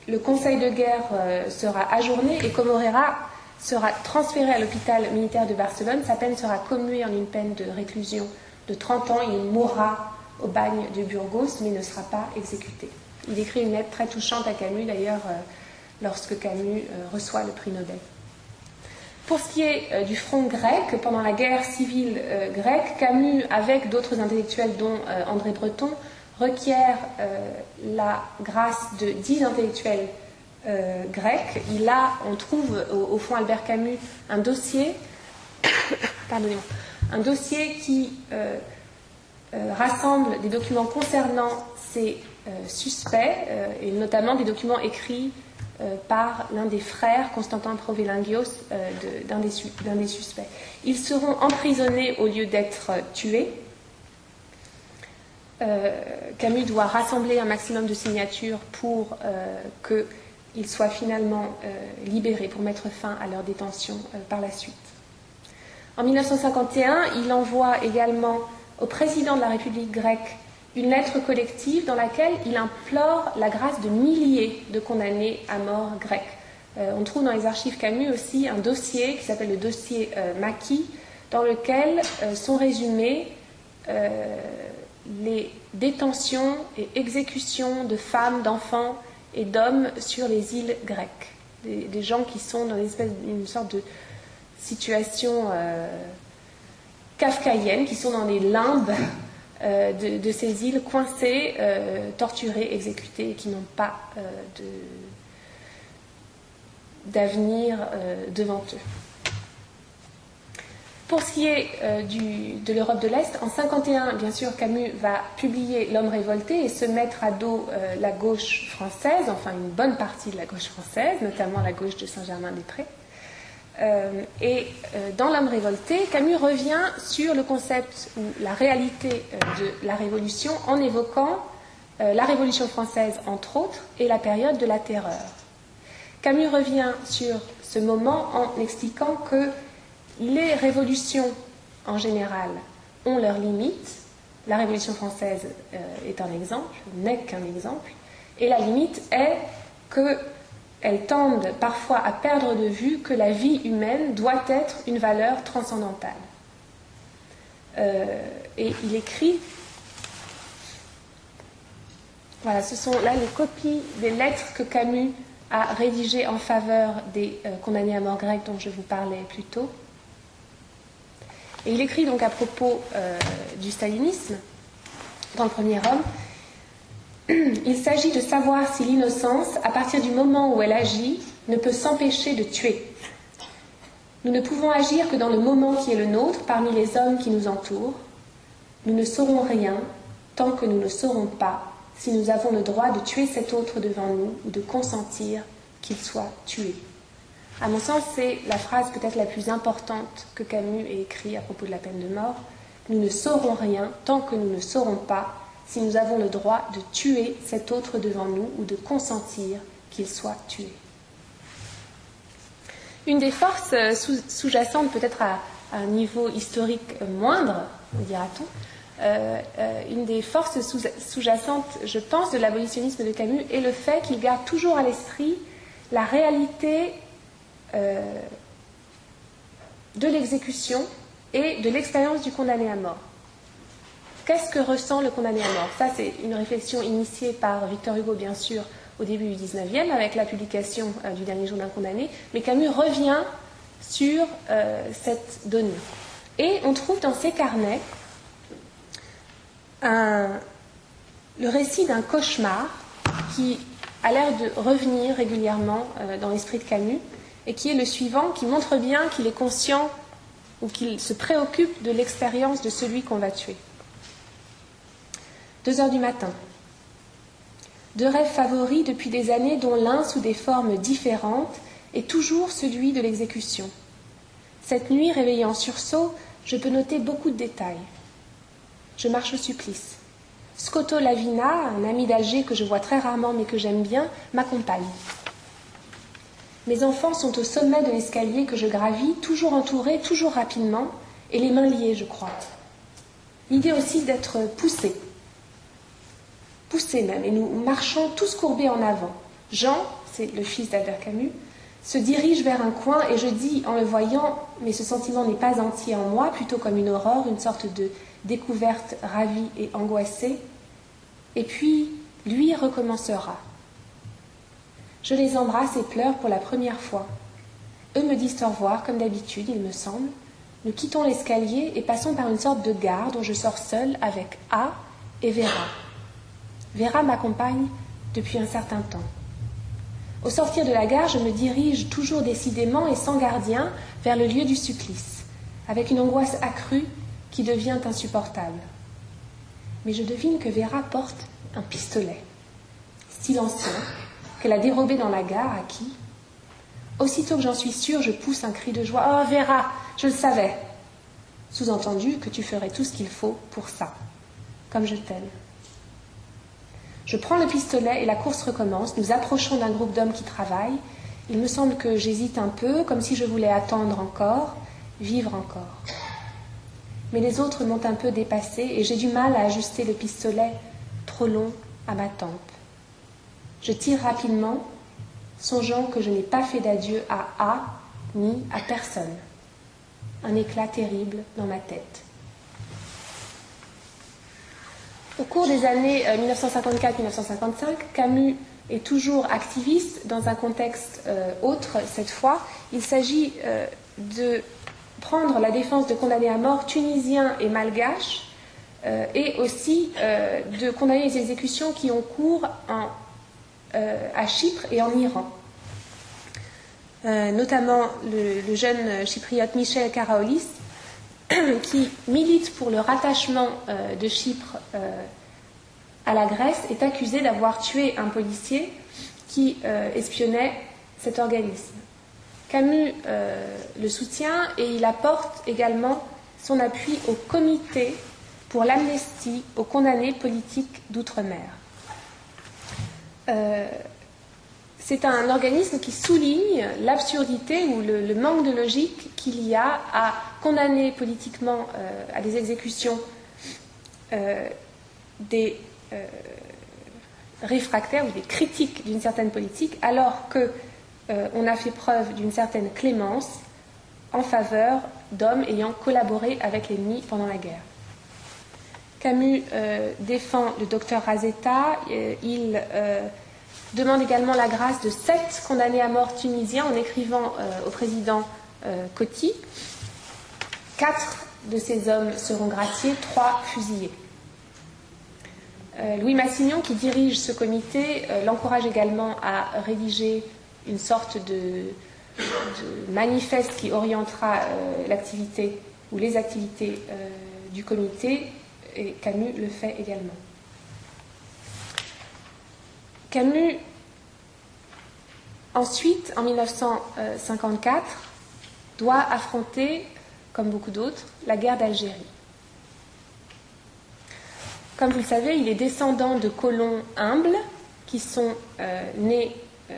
le conseil de guerre euh, sera ajourné et Comorera sera transféré à l'hôpital militaire de Barcelone. Sa peine sera commuée en une peine de réclusion de 30 ans. Il mourra au bagne de Burgos, mais ne sera pas exécuté. Il écrit une lettre très touchante à Camus, d'ailleurs lorsque Camus euh, reçoit le prix Nobel. Pour ce qui est euh, du front grec, pendant la guerre civile euh, grecque, Camus, avec d'autres intellectuels dont André Breton, requiert la grâce de dix intellectuels grecs. On trouve au, fond Albert Camus un dossier, pardonnez-moi, un dossier qui rassemble des documents concernant ces suspects, et notamment des documents écrits euh, par l'un des frères, Constantin Provélingios, euh, d'un des, suspects. Ils seront emprisonnés au lieu d'être tués. Euh, Camus doit rassembler un maximum de signatures pour qu'ils soient finalement libérés, pour mettre fin à leur détention par la suite. En 1951, il envoie également au président de la République grecque une lettre collective dans laquelle il implore la grâce de milliers de condamnés à mort grecs. Euh, on trouve dans les archives Camus aussi un dossier qui s'appelle le dossier euh, Maquis, dans lequel euh, sont résumées les détentions et exécutions de femmes, d'enfants et d'hommes sur les îles grecques. Des, gens qui sont dans une, espèce, une sorte de situation kafkaïenne, qui sont dans les limbes euh, de, ces îles coincées, euh, torturées, exécutées, qui n'ont pas euh, d'avenir devant eux. Pour ce qui est de l'Europe de l'Est, en 51, bien sûr, Camus va publier L'homme révolté et se mettre à dos la gauche française, enfin une bonne partie de la gauche française, notamment la gauche de Saint-Germain-des-Prés. Euh, et euh, dans L'homme révolté, Camus revient sur le concept ou la réalité euh, de la Révolution en évoquant la Révolution française, entre autres, et la période de la terreur. Camus revient sur ce moment en expliquant que les révolutions, en général, ont leurs limites. La Révolution française est un exemple, n'est qu'un exemple, et la limite est que elles tendent parfois à perdre de vue que la vie humaine doit être une valeur transcendantale. Euh, et il écrit, voilà, ce sont là les copies des lettres que Camus a rédigées en faveur des euh, condamnés à mort grecs dont je vous parlais plus tôt. Et il écrit donc à propos euh, du stalinisme, dans le premier homme, il s'agit de savoir si l'innocence, à partir du moment où elle agit, ne peut s'empêcher de tuer. Nous ne pouvons agir que dans le moment qui est le nôtre parmi les hommes qui nous entourent. Nous ne saurons rien tant que nous ne saurons pas si nous avons le droit de tuer cet autre devant nous ou de consentir qu'il soit tué. À mon sens, c'est la phrase peut-être la plus importante que Camus ait écrite à propos de la peine de mort. Nous ne saurons rien tant que nous ne saurons pas si nous avons le droit de tuer cet autre devant nous ou de consentir qu'il soit tué. Une des forces euh, sous-jacentes, peut-être à, un niveau historique moindre, dira-t-on, euh, euh, une des forces sous-jacentes, je pense, de l'abolitionnisme de Camus est le fait qu'il garde toujours à l'esprit la réalité de l'exécution et de l'expérience du condamné à mort. Qu'est-ce que ressent le condamné à mort? Ça, c'est une réflexion initiée par Victor Hugo, bien sûr, au début du 19e, avec la publication euh, du dernier jour d'un condamné. Mais Camus revient sur euh, cette donnée. Et on trouve dans ses carnets le récit d'un cauchemar qui a l'air de revenir régulièrement euh, dans l'esprit de Camus, et qui est le suivant, qui montre bien qu'il est conscient ou qu'il se préoccupe de l'expérience de celui qu'on va tuer. 2 heures du matin. deux rêves favoris depuis des années dont l'un, sous des formes différentes, est toujours celui de l'exécution. Cette nuit, réveillée en sursaut, je peux noter beaucoup de détails. Je marche au supplice. Scotto Lavina, un ami d'Alger que je vois très rarement mais que j'aime bien, m'accompagne. Mes enfants sont au sommet de l'escalier que je gravis, toujours entourés, toujours rapidement, et les mains liées, je crois. L'idée aussi d'être poussés, poussés même, et nous marchons tous courbés en avant. Jean, c'est le fils d'Albert Camus, se dirige vers un coin et je dis en le voyant, mais ce sentiment n'est pas entier en moi, plutôt comme une aurore, une sorte de découverte ravie et angoissée. Et puis, lui recommencera. Je les embrasse et pleure pour la première fois. Eux me disent au revoir, comme d'habitude, il me semble. Nous quittons l'escalier et passons par une sorte de gare dont je sors seule avec A et Vera. Vera m'accompagne depuis un certain temps. Au sortir de la gare, je me dirige toujours décidément et sans gardien vers le lieu du supplice, avec une angoisse accrue qui devient insupportable. Mais je devine que Vera porte un pistolet, silencieux, qu'elle a dérobé dans la gare à qui Aussitôt que j'en suis sûre, je pousse un cri de joie. Oh Vera, je le savais. Sous-entendu que tu ferais tout ce qu'il faut pour ça, comme je t'aime. Je prends le pistolet et la course recommence. Nous approchons d'un groupe d'hommes qui travaillent. Il me semble que j'hésite un peu, comme si je voulais attendre encore, vivre encore. Mais les autres m'ont un peu dépassé et j'ai du mal à ajuster le pistolet trop long à ma tempe. Je tire rapidement, songeant que je n'ai pas fait d'adieu à A ni à personne. Un éclat terrible dans ma tête. Au cours des années 1954-1955, euh, Camus est toujours activiste dans un contexte euh, autre cette fois. Il s'agit euh, de prendre la défense de condamnés à mort tunisiens et malgaches et aussi de condamner les exécutions qui ont cours à Chypre et en Iran. notamment le, le, jeune chypriote Michel Karaolis qui milite pour le rattachement euh, de Chypre euh, à la Grèce, est accusé d'avoir tué un policier qui euh, espionnait cet organisme. Camus le soutient et il apporte également son appui au comité pour l'amnistie aux condamnés politiques d'outre-mer. C'est un organisme qui souligne l'absurdité ou le, manque de logique qu'il y a à condamner politiquement euh, à des exécutions euh, des euh, réfractaires ou des critiques d'une certaine politique, alors qu'on a fait preuve d'une certaine clémence en faveur d'hommes ayant collaboré avec l'ennemi pendant la guerre. Camus défend le docteur Razetta, il demande également la grâce de sept condamnés à mort tunisiens en écrivant euh, au président euh, Coty. Quatre de ces hommes seront graciés, trois fusillés. Euh, Louis Massignon, qui dirige ce comité, l'encourage également à rédiger une sorte de manifeste qui orientera l'activité ou les activités du comité, et Camus le fait également. Camus, ensuite, en 1954, doit affronter, comme beaucoup d'autres, la guerre d'Algérie. Comme vous le savez, il est descendant de colons humbles qui sont euh, nés euh,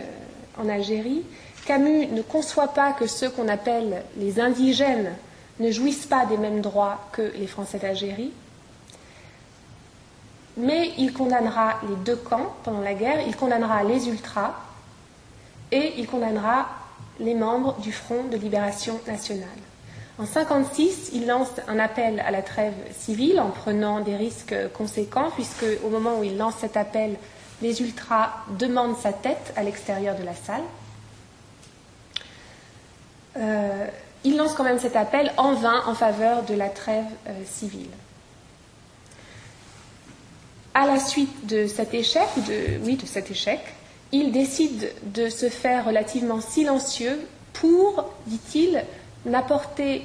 en Algérie. Camus ne conçoit pas que ceux qu'on appelle les indigènes ne jouissent pas des mêmes droits que les Français d'Algérie mais il condamnera les deux camps pendant la guerre, il condamnera les ultras et il condamnera les membres du Front de libération nationale. En 1956, il lance un appel à la trêve civile en prenant des risques conséquents, puisque au moment où il lance cet appel, les ultras demandent sa tête à l'extérieur de la salle. Euh, il lance quand même cet appel en vain en faveur de la trêve euh, civile à la suite de cet échec, il décide de se faire relativement silencieux pour, dit-il, n'apporter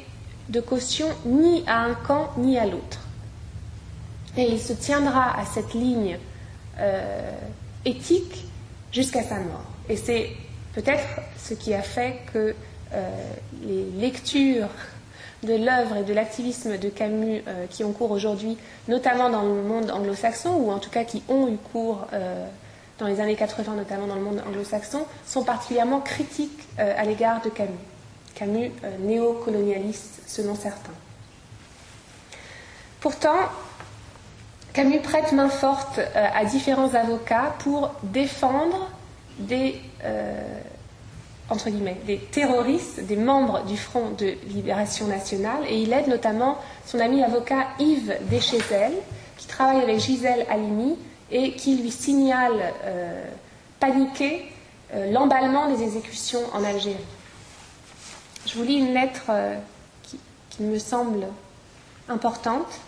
de caution ni à un camp ni à l'autre. Et il se tiendra à cette ligne euh, éthique jusqu'à sa mort. Et c'est peut-être ce qui a fait que les lectures de l'œuvre et de l'activisme de Camus qui ont cours aujourd'hui, notamment dans le monde anglo-saxon, ou en tout cas qui ont eu cours dans les années 80, notamment dans le monde anglo-saxon, sont particulièrement critiques à l'égard de Camus. Camus néocolonialiste selon certains. Pourtant, Camus prête main forte euh, à différents avocats pour défendre des, euh, entre guillemets, des terroristes, des membres du Front de Libération Nationale, et il aide notamment son ami avocat Yves Deschézel, qui travaille avec Gisèle Halimi et qui lui signale euh, paniqué l'emballement des exécutions en Algérie. Je vous lis une lettre qui, qui me semble importante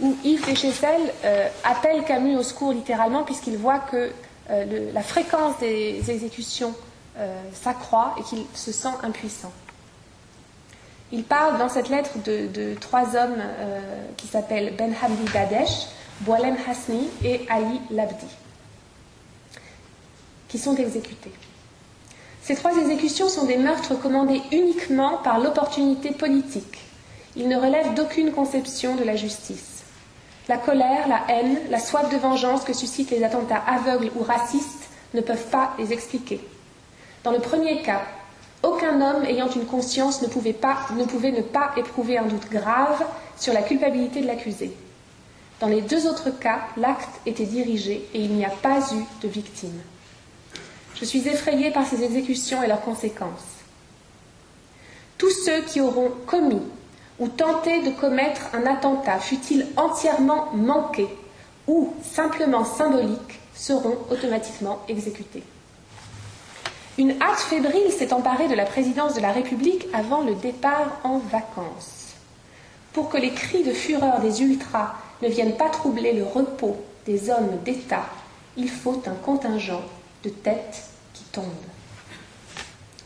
où Yves Deschessel euh, appelle Camus au secours littéralement puisqu'il voit que euh, la fréquence des exécutions euh, s'accroît et qu'il se sent impuissant. Il parle dans cette lettre de, trois hommes qui s'appellent Ben Hamdi Dadesh, Boalem Hasni et Ali Labdi, qui sont exécutés. Ces trois exécutions sont des meurtres commandés uniquement par l'opportunité politique. Ils ne relèvent d'aucune conception de la justice. La colère, la haine, la soif de vengeance que suscitent les attentats aveugles ou racistes ne peuvent pas les expliquer. Dans le premier cas, aucun homme ayant une conscience ne pouvait, ne ne pas éprouver un doute grave sur la culpabilité de l'accusé. Dans les deux autres cas, l'acte était dirigé et il n'y a pas eu de victime. Je suis effrayée par ces exécutions et leurs conséquences. Tous ceux qui auront commis ou tenter de commettre un attentat, fut-il entièrement manqué ou simplement symbolique, seront automatiquement exécutés. Une hâte fébrile s'est emparée de la présidence de la République avant le départ en vacances. Pour que les cris de fureur des ultras ne viennent pas troubler le repos des hommes d'État, il faut un contingent de têtes qui tombent.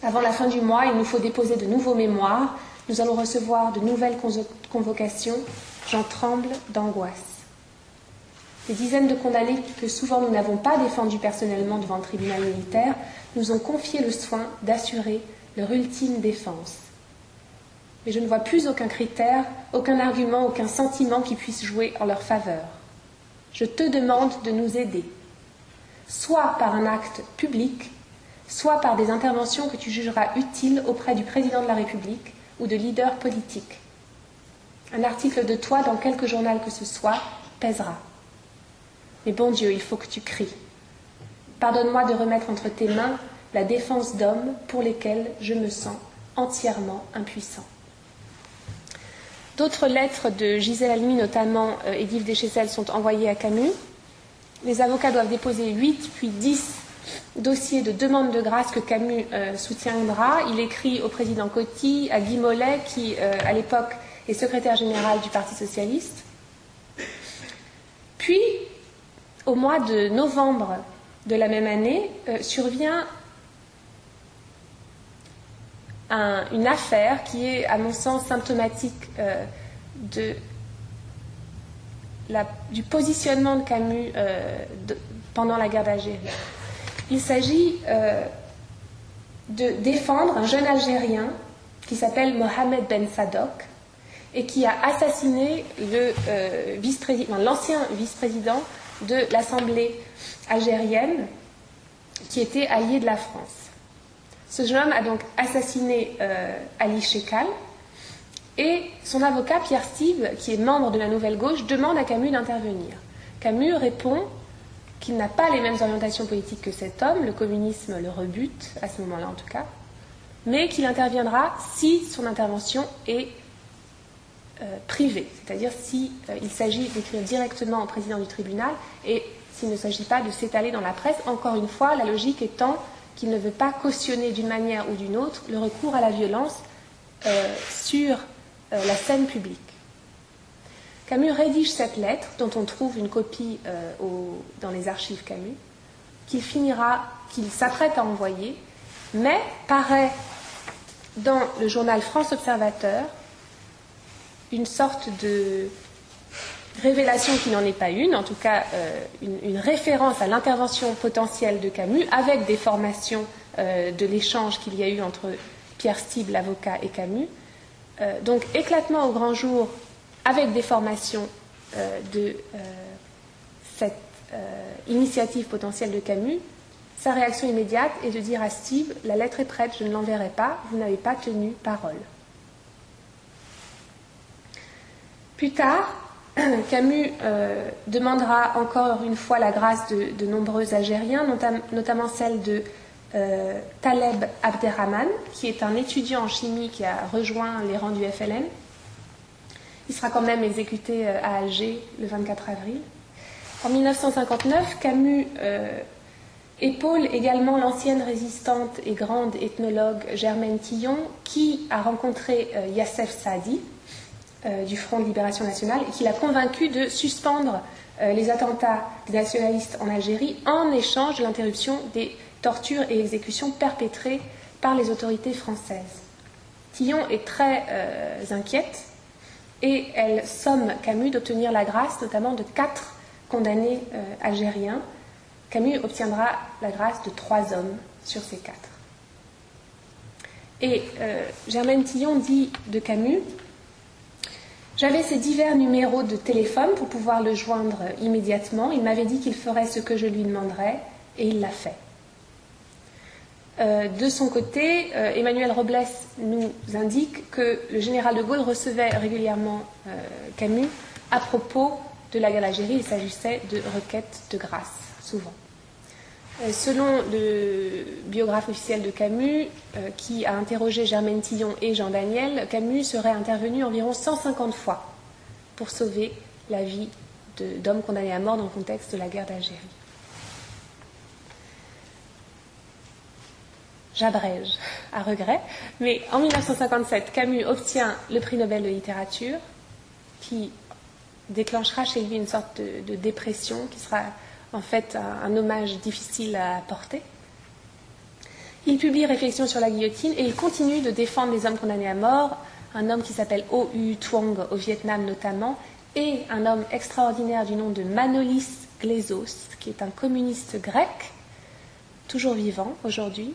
Avant la fin du mois, il nous faut déposer de nouveaux mémoires nous allons recevoir de nouvelles convocations. J'en tremble d'angoisse. Les dizaines de condamnés que souvent nous n'avons pas défendus personnellement devant le tribunal militaire nous ont confié le soin d'assurer leur ultime défense. Mais je ne vois plus aucun critère, aucun argument, aucun sentiment qui puisse jouer en leur faveur. Je te demande de nous aider, soit par un acte public, soit par des interventions que tu jugeras utiles auprès du président de la République, ou de leader politique. Un article de toi dans quelque journal que ce soit pèsera. Mais bon Dieu, il faut que tu cries. Pardonne-moi de remettre entre tes mains la défense d'hommes pour lesquels je me sens entièrement impuissant. D'autres lettres de Gisèle Halimi, notamment euh, Edith Deschessel, sont envoyées à Camus. Les avocats doivent déposer 8 puis 10 dossier de demande de grâce que Camus euh, soutiendra. Il écrit au président Coty, à Guy Mollet, qui euh, à l'époque est secrétaire général du Parti socialiste. Puis, au mois de novembre de la même année, euh, survient une affaire qui est, à mon sens, symptomatique de du positionnement de Camus pendant la guerre d'Algérie. Il s'agit euh, de défendre un jeune Algérien qui s'appelle Mohamed Ben Sadok et qui a assassiné euh, l'ancien vice-président de l'Assemblée algérienne qui était allié de la France. Ce jeune homme a donc assassiné euh, Ali Shekal et son avocat Pierre Steve, qui est membre de la Nouvelle Gauche, demande à Camus d'intervenir. Camus répond qu'il n'a pas les mêmes orientations politiques que cet homme, le communisme le rebute, à ce moment-là en tout cas, mais qu'il interviendra si son intervention est euh, privée, c'est-à-dire s'il si, euh, s'agit d'écrire directement au président du tribunal et s'il ne s'agit pas de s'étaler dans la presse, encore une fois, la logique étant qu'il ne veut pas cautionner d'une manière ou d'une autre le recours à la violence euh, sur la scène publique. Camus rédige cette lettre, dont on trouve une copie dans les archives Camus, qu'il finira, qu'il s'apprête à envoyer, mais paraît dans le journal France Observateur une sorte de révélation qui n'en est pas une, en tout cas euh, une, référence à l'intervention potentielle de Camus avec des formations euh, de l'échange qu'il y a eu entre Pierre Stible, l'avocat, et Camus. Euh, donc éclatement au grand jour avec des formations de cette initiative potentielle de Camus. Sa réaction immédiate est de dire à Steve, la lettre est prête, je ne l'enverrai pas, vous n'avez pas tenu parole. Plus tard, Camus euh, demandera encore une fois la grâce de, nombreux Algériens, notamment celle de euh, Taleb Abderrahman, qui est un étudiant en chimie qui a rejoint les rangs du FLN. Il sera quand même exécuté euh, à Alger le 24 avril. En 1959, Camus épaule également l'ancienne résistante et grande ethnologue Germaine Tillon, qui a rencontré Yassef Saadi, euh, du Front de Libération Nationale et qui l'a convaincu de suspendre euh, les attentats des nationalistes en Algérie en échange de l'interruption des tortures et exécutions perpétrées par les autorités françaises. Tillon est très euh, inquiète et elle somme Camus d'obtenir la grâce notamment de quatre condamnés algériens. Camus obtiendra la grâce de trois hommes sur ces quatre. Et Germaine Tillon dit de Camus j'avais ces divers numéros de téléphone pour pouvoir le joindre immédiatement. Il m'avait dit qu'il ferait ce que je lui demanderais et il l'a fait. Euh, de son côté, euh, Emmanuel Robles nous indique que le général de Gaulle recevait régulièrement euh, Camus à propos de la guerre d'Algérie. Il s'agissait de requêtes de grâce, souvent. Euh, selon le biographe officiel de Camus, euh, qui a interrogé Germaine Tillon et Jean Daniel, Camus serait intervenu environ 150 fois pour sauver la vie d'hommes condamnés à mort dans le contexte de la guerre d'Algérie. J'abrège à regret, mais en 1957, Camus obtient le prix Nobel de littérature qui déclenchera chez lui une sorte de dépression qui sera en fait un, hommage difficile à porter. Il publie Réflexions sur la guillotine et il continue de défendre les hommes condamnés à mort, un homme qui s'appelle O. U. Au Vietnam notamment, et un homme extraordinaire du nom de Manolis Glezos, qui est un communiste grec, toujours vivant aujourd'hui,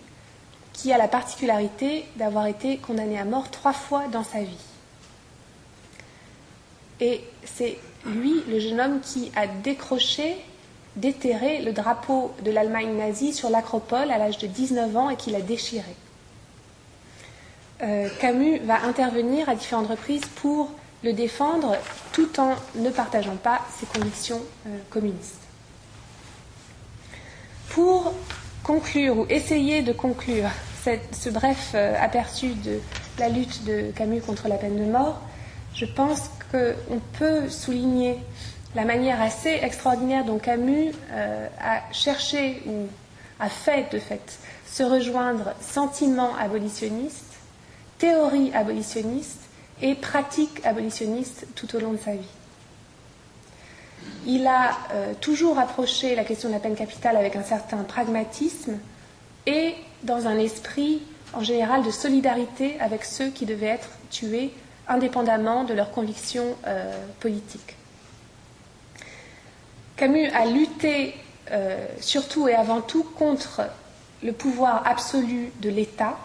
qui a la particularité d'avoir été condamné à mort trois fois dans sa vie. Et c'est lui, le jeune homme, qui a décroché déterrer le drapeau de l'Allemagne nazie sur l'acropole à l'âge de 19 ans et qu'il a déchiré. Euh, Camus va intervenir à différentes reprises pour le défendre tout en ne partageant pas ses convictions euh, communistes. Pour conclure ou essayer de conclure ce bref euh, aperçu de la lutte de Camus contre la peine de mort, je pense qu'on peut souligner la manière assez extraordinaire dont Camus euh, a cherché ou a fait de fait se rejoindre sentiment abolitionniste, théorie abolitionniste et pratique abolitionniste tout au long de sa vie. Il a euh, toujours approché la question de la peine capitale avec un certain pragmatisme et dans un esprit en général de solidarité avec ceux qui devaient être tués indépendamment de leurs convictions euh, politiques. Camus a lutté euh, surtout et avant tout contre le pouvoir absolu de l'État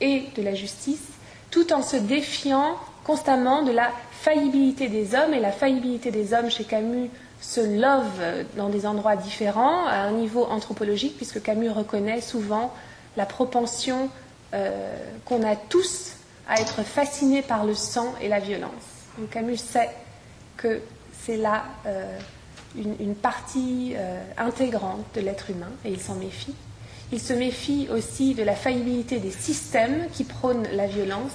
et de la justice, tout en se défiant constamment de la faillibilité des hommes. Et la faillibilité des hommes chez Camus se love dans des endroits différents, à un niveau anthropologique, puisque Camus reconnaît souvent la propension euh, qu'on a tous à être fascinés par le sang et la violence. Donc Camus sait que c'est là euh, une, partie euh, intégrante de l'être humain et il s'en méfie. Il se méfie aussi de la faillibilité des systèmes qui prônent la violence,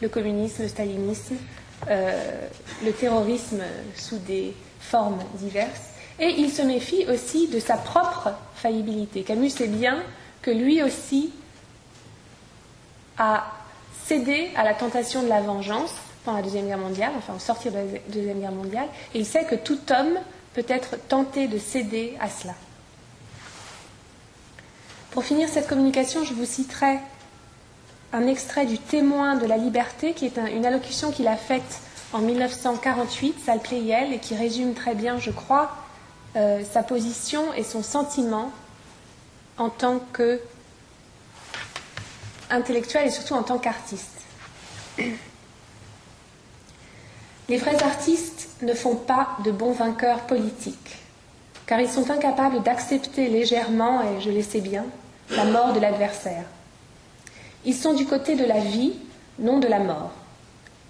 le communisme, le stalinisme, euh, le terrorisme sous des formes diverses. Et il se méfie aussi de sa propre faillibilité. Camus sait bien que lui aussi a cédé à la tentation de la vengeance pendant la Deuxième Guerre mondiale, enfin au sortir de la Deuxième Guerre mondiale, et il sait que tout homme peut être tenté de céder à cela. Pour finir cette communication, je vous citerai un extrait du témoin de la liberté, qui est une allocution qu'il a faite en 1948, Sal Pleyel, et qui résume très bien, je crois, euh, sa position et son sentiment en tant que intellectuel et surtout en tant qu'artiste. Les vrais artistes ne font pas de bons vainqueurs politiques, car ils sont incapables d'accepter légèrement, et je le sais bien, la mort de l'adversaire. Ils sont du côté de la vie, non de la mort.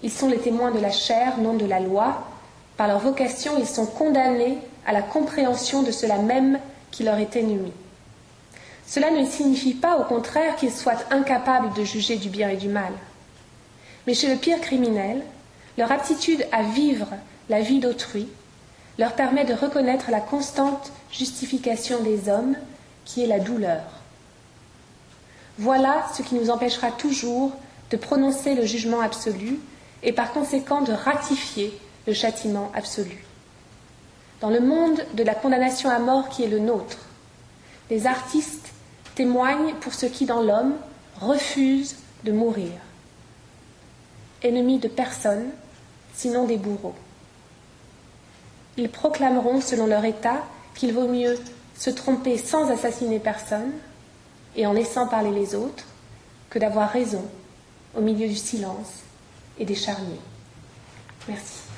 Ils sont les témoins de la chair, non de la loi. Par leur vocation, ils sont condamnés à la compréhension de cela même qui leur est ennemi. Cela ne signifie pas, au contraire, qu'ils soient incapables de juger du bien et du mal. Mais chez le pire criminel, leur aptitude à vivre la vie d'autrui leur permet de reconnaître la constante justification des hommes, qui est la douleur. Voilà ce qui nous empêchera toujours de prononcer le jugement absolu et par conséquent de ratifier le châtiment absolu. Dans le monde de la condamnation à mort qui est le nôtre, les artistes témoignent pour ceux qui, dans l'homme, refusent de mourir. Ennemis de personne, sinon des bourreaux. Ils proclameront, selon leur état, qu'il vaut mieux se tromper sans assassiner personne et en laissant parler les autres que d'avoir raison au milieu du silence et des charniers. Merci.